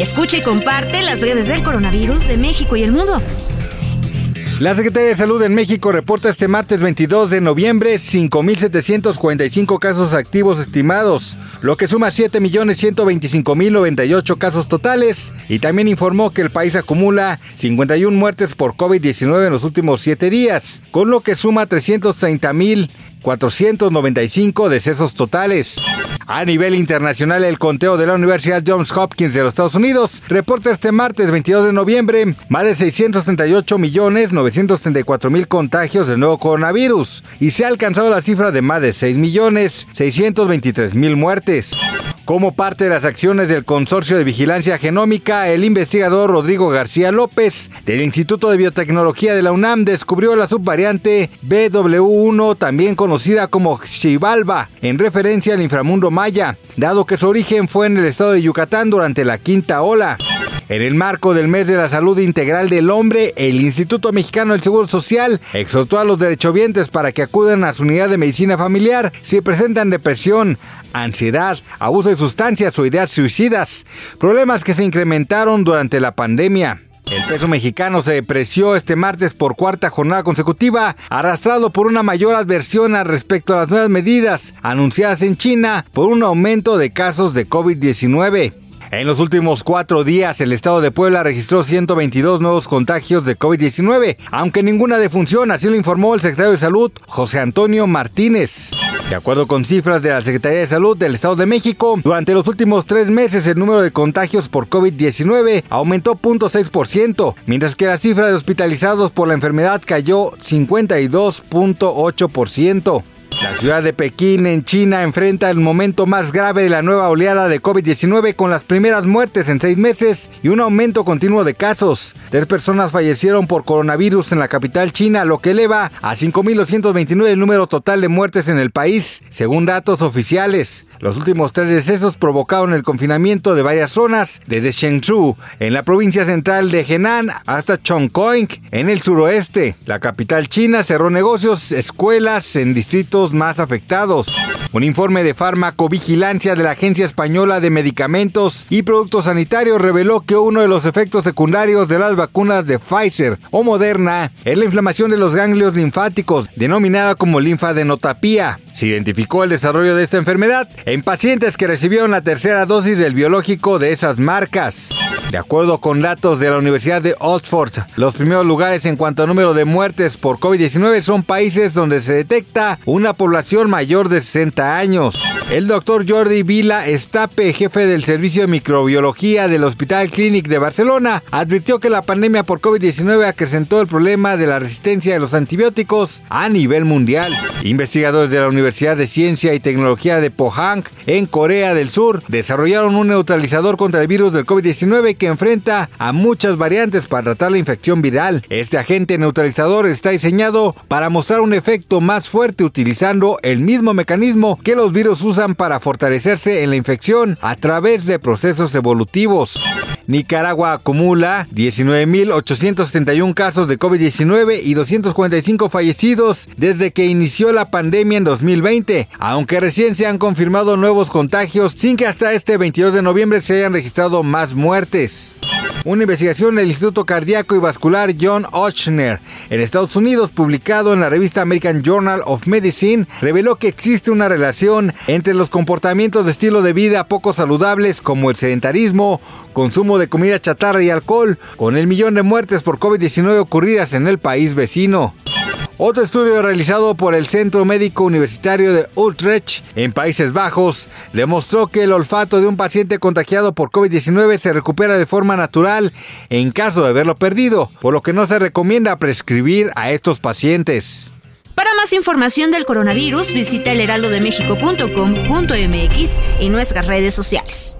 Escucha y comparte las redes del coronavirus de México y el mundo. La Secretaría de Salud en México reporta este martes 22 de noviembre 5.745 casos activos estimados, lo que suma 7.125.098 casos totales, y también informó que el país acumula 51 muertes por COVID-19 en los últimos 7 días, con lo que suma 330.495 decesos totales. A nivel internacional, el conteo de la Universidad Johns Hopkins de los Estados Unidos reporta este martes 22 de noviembre más de 638 millones 934 mil contagios del nuevo coronavirus y se ha alcanzado la cifra de más de 6 millones 623 mil muertes. Como parte de las acciones del Consorcio de Vigilancia Genómica, el investigador Rodrigo García López del Instituto de Biotecnología de la UNAM descubrió la subvariante BW1, también conocida como Xibalba, en referencia al inframundo maya, dado que su origen fue en el estado de Yucatán durante la quinta ola. En el marco del mes de la salud integral del hombre, el Instituto Mexicano del Seguro Social exhortó a los derechohabientes para que acudan a su unidad de medicina familiar si presentan depresión, ansiedad, abuso de sustancias o ideas suicidas, problemas que se incrementaron durante la pandemia. El peso mexicano se depreció este martes por cuarta jornada consecutiva, arrastrado por una mayor adversión al respecto a las nuevas medidas anunciadas en China por un aumento de casos de COVID-19. En los últimos cuatro días, el estado de Puebla registró 122 nuevos contagios de COVID-19, aunque ninguna defunción, así lo informó el secretario de Salud, José Antonio Martínez. De acuerdo con cifras de la Secretaría de Salud del Estado de México, durante los últimos tres meses el número de contagios por COVID-19 aumentó 0.6%, mientras que la cifra de hospitalizados por la enfermedad cayó 52.8%. La ciudad de Pekín, en China, enfrenta el momento más grave de la nueva oleada de COVID-19 con las primeras muertes en seis meses y un aumento continuo de casos. Tres personas fallecieron por coronavirus en la capital china, lo que eleva a 5.229 el número total de muertes en el país, según datos oficiales. Los últimos tres decesos provocaron el confinamiento de varias zonas, desde Shenzhou, en la provincia central de Henan, hasta Chongqing, en el suroeste. La capital china cerró negocios, escuelas en distritos más afectados. Un informe de farmacovigilancia de la Agencia Española de Medicamentos y Productos Sanitarios reveló que uno de los efectos secundarios de las vacunas de Pfizer o Moderna es la inflamación de los ganglios linfáticos, denominada como linfadenotapía. Se identificó el desarrollo de esta enfermedad en pacientes que recibieron la tercera dosis del biológico de esas marcas. De acuerdo con datos de la Universidad de Oxford, los primeros lugares en cuanto a número de muertes por COVID-19 son países donde se detecta una población mayor de 60 años. El doctor Jordi Vila Estape, jefe del Servicio de Microbiología del Hospital Clínic de Barcelona, advirtió que la pandemia por COVID-19 acrecentó el problema de la resistencia de los antibióticos a nivel mundial. Investigadores de la Universidad de Ciencia y Tecnología de Pohang, en Corea del Sur, desarrollaron un neutralizador contra el virus del COVID-19 que enfrenta a muchas variantes para tratar la infección viral. Este agente neutralizador está diseñado para mostrar un efecto más fuerte utilizando el mismo mecanismo que los virus usan para fortalecerse en la infección a través de procesos evolutivos. Nicaragua acumula 19.871 casos de COVID-19 y 245 fallecidos desde que inició la pandemia en 2020, aunque recién se han confirmado nuevos contagios sin que hasta este 22 de noviembre se hayan registrado más muertes. Una investigación del Instituto Cardíaco y Vascular John Ochner en Estados Unidos, publicado en la revista American Journal of Medicine, reveló que existe una relación entre los comportamientos de estilo de vida poco saludables como el sedentarismo, consumo de comida chatarra y alcohol, con el millón de muertes por COVID-19 ocurridas en el país vecino. Otro estudio realizado por el Centro Médico Universitario de Utrecht en Países Bajos demostró que el olfato de un paciente contagiado por COVID-19 se recupera de forma natural en caso de haberlo perdido, por lo que no se recomienda prescribir a estos pacientes. Para más información del coronavirus, visita elheraldodemexico.com.mx y nuestras redes sociales.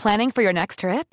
Planning for your next trip?